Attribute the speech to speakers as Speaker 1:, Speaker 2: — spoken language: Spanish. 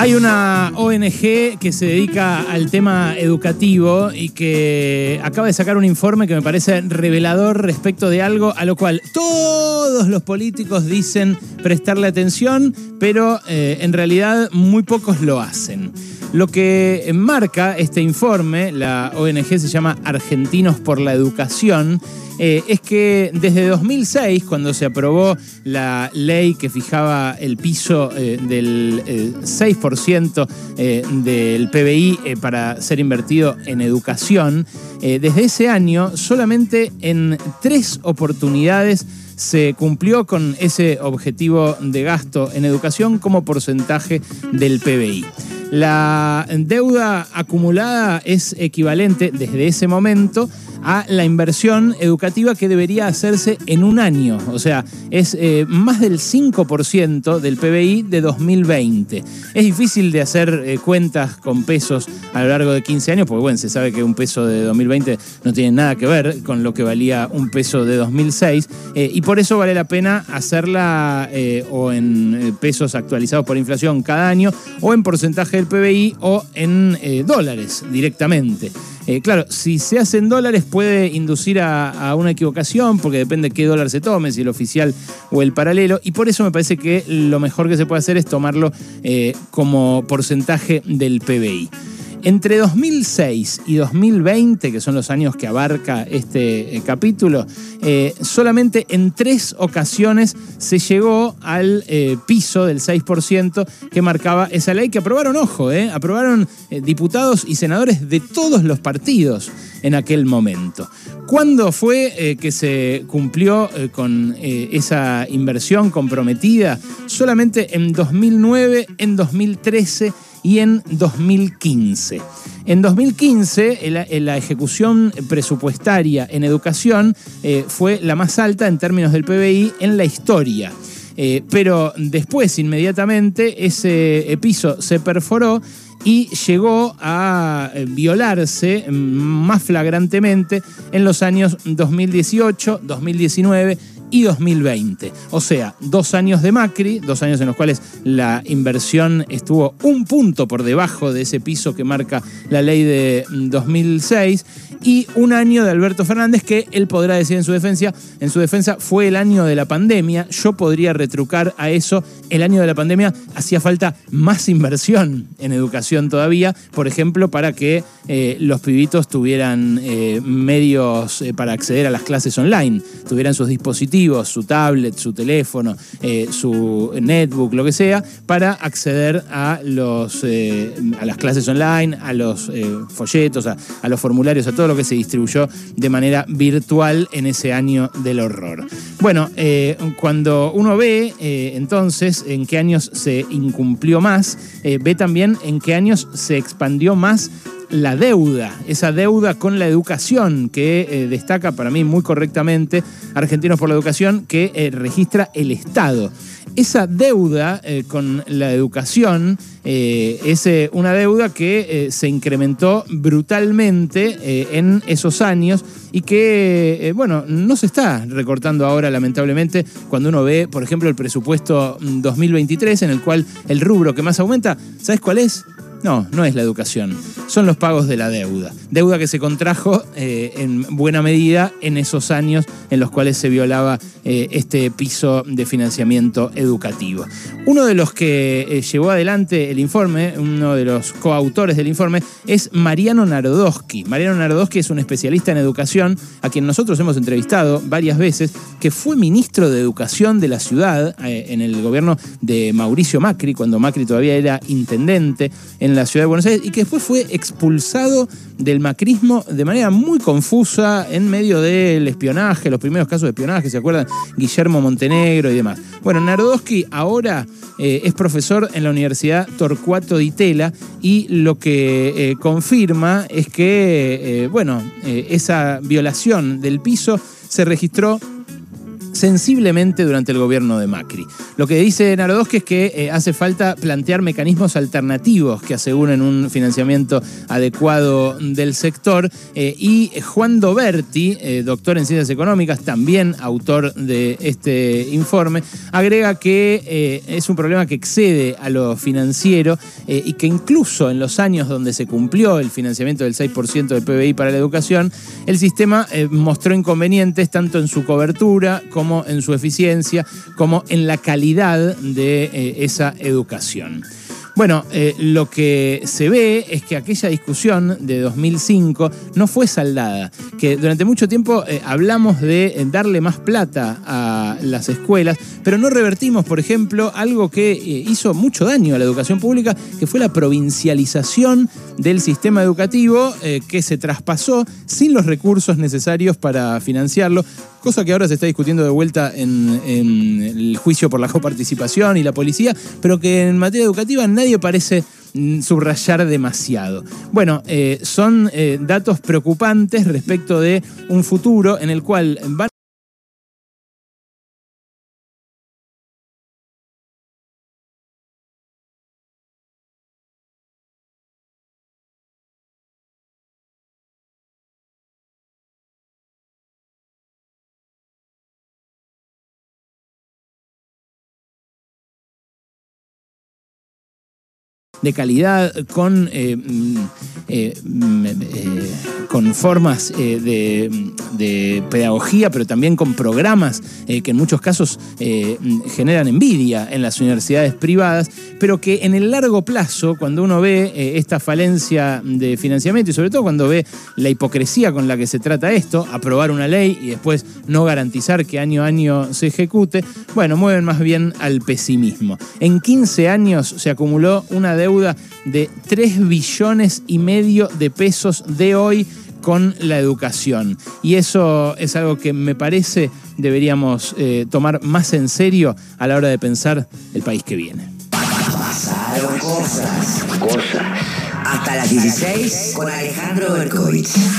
Speaker 1: Hay una ONG que se dedica al tema educativo y que acaba de sacar un informe que me parece revelador respecto de algo a lo cual todos los políticos dicen prestarle atención, pero eh, en realidad muy pocos lo hacen. Lo que marca este informe, la ONG se llama Argentinos por la Educación, eh, es que desde 2006, cuando se aprobó la ley que fijaba el piso eh, del 6% eh, del PBI para ser invertido en educación, desde ese año solamente en tres oportunidades se cumplió con ese objetivo de gasto en educación como porcentaje del PBI. La deuda acumulada es equivalente desde ese momento a la inversión educativa que debería hacerse en un año. O sea, es eh, más del 5% del PBI de 2020. Es difícil de hacer eh, cuentas con pesos a lo largo de 15 años, porque bueno, se sabe que un peso de 2020 no tiene nada que ver con lo que valía un peso de 2006, eh, y por eso vale la pena hacerla o en pesos actualizados por inflación cada año, o en porcentaje del PBI, o en dólares directamente. Eh, claro, si se hace en dólares puede inducir a, una equivocación, porque depende qué dólar se tome, si el oficial o el paralelo, y por eso me parece que lo mejor que se puede hacer es tomarlo eh, como porcentaje del PBI. Entre 2006 y 2020, que son los años que abarca este eh, capítulo, eh, solamente en tres ocasiones se llegó al eh, piso del 6% que marcaba esa ley que aprobaron, ojo, aprobaron diputados y senadores de todos los partidos en aquel momento. ¿Cuándo fue que se cumplió con esa inversión comprometida? Solamente en 2009, en 2013 y en 2015. En 2015, la, ejecución presupuestaria en educación eh, fue la más alta en términos del PBI en la historia. Eh, pero después, inmediatamente, ese piso se perforó y llegó a eh, violarse más flagrantemente en los años 2018, 2019 y 2020. O sea, dos años de Macri, dos años en los cuales la inversión estuvo un punto por debajo de ese piso que marca la ley de 2006 y un año de Alberto Fernández que él podrá decir en su defensa, en su defensa fue el año de la pandemia. Yo podría retrucar a eso, el año de la pandemia hacía falta más inversión en educación todavía, por ejemplo, para que eh, los pibitos tuvieran eh, medios eh, para acceder a las clases online, tuvieran sus dispositivos su tablet, su teléfono, eh, su netbook, lo que sea, para acceder a, los, eh, a las clases online, a los eh, folletos, a, a, los formularios, a todo lo que se distribuyó de manera virtual en ese año del horror. Bueno, cuando uno ve entonces en qué años se incumplió más, ve también en qué años se expandió más la deuda, esa deuda con la educación que eh, destaca para mí muy correctamente Argentinos por la Educación que eh, registra el Estado. Esa deuda eh, con la educación es una deuda que se incrementó brutalmente en esos años y que, bueno, no se está recortando ahora lamentablemente cuando uno ve, por ejemplo, el presupuesto 2023 en el cual el rubro que más aumenta, ¿sabes cuál es? No, no es la educación, son los pagos de la deuda. Deuda que se contrajo eh, en buena medida en esos años en los cuales se violaba eh, este piso de financiamiento educativo. Uno de los que eh, llevó adelante el informe, uno de los coautores del informe, es Mariano Narodowski. Mariano Narodowski es un especialista en educación a quien nosotros hemos entrevistado varias veces, que fue ministro de Educación de la ciudad en el gobierno de Mauricio Macri, cuando Macri todavía era intendente en la ciudad de Buenos Aires y que después fue expulsado del macrismo de manera muy confusa en medio del espionaje, los primeros casos de espionaje, ¿se acuerdan? Guillermo Montenegro y demás. Bueno, Narodowski ahora eh, es profesor en la Universidad Torcuato Di Tella y lo que eh, confirma es que, eh, bueno, esa violación del piso se registró sensiblemente durante el gobierno de Macri. Lo que dice Narodowski es que eh, hace falta plantear mecanismos alternativos que aseguren un financiamiento adecuado del sector. Eh, y Juan Doberti, eh, doctor en ciencias económicas, también autor de este informe, agrega que es un problema que excede a lo financiero y que incluso en los años donde se cumplió el financiamiento del 6% del PBI para la educación, el sistema mostró inconvenientes tanto en su cobertura como en su eficiencia, como en la calidad de eh, esa educación. Bueno, eh, lo que se ve es que aquella discusión de 2005 no fue saldada, que durante mucho tiempo eh, hablamos de darle más plata a las escuelas, pero no revertimos, por ejemplo, algo que hizo mucho daño a la educación pública, que fue la provincialización del sistema educativo que se traspasó sin los recursos necesarios para financiarlo, cosa que ahora se está discutiendo de vuelta en, en el juicio por la coparticipación y la policía, pero que en materia educativa nadie parece mm, subrayar demasiado. Bueno, eh, son eh, datos preocupantes respecto de un futuro en el cual van de calidad, con, eh, mm, eh, mm, eh, con formas de, de, pedagogía, pero también con programas que en muchos casos mm, generan envidia en las universidades privadas, pero que en el largo plazo, cuando uno ve esta falencia de financiamiento y sobre todo cuando ve la hipocresía con la que se trata esto, aprobar una ley y después no garantizar que año a año se ejecute, bueno, mueven más bien al pesimismo. En 15 años se acumuló una deuda de 3 billones y medio de pesos de hoy con la educación. Y eso es algo que me parece deberíamos eh, tomar más en serio a la hora de pensar el país que viene.
Speaker 2: Pasaron cosas, cosas. Hasta las 16 con Alejandro Berkovich.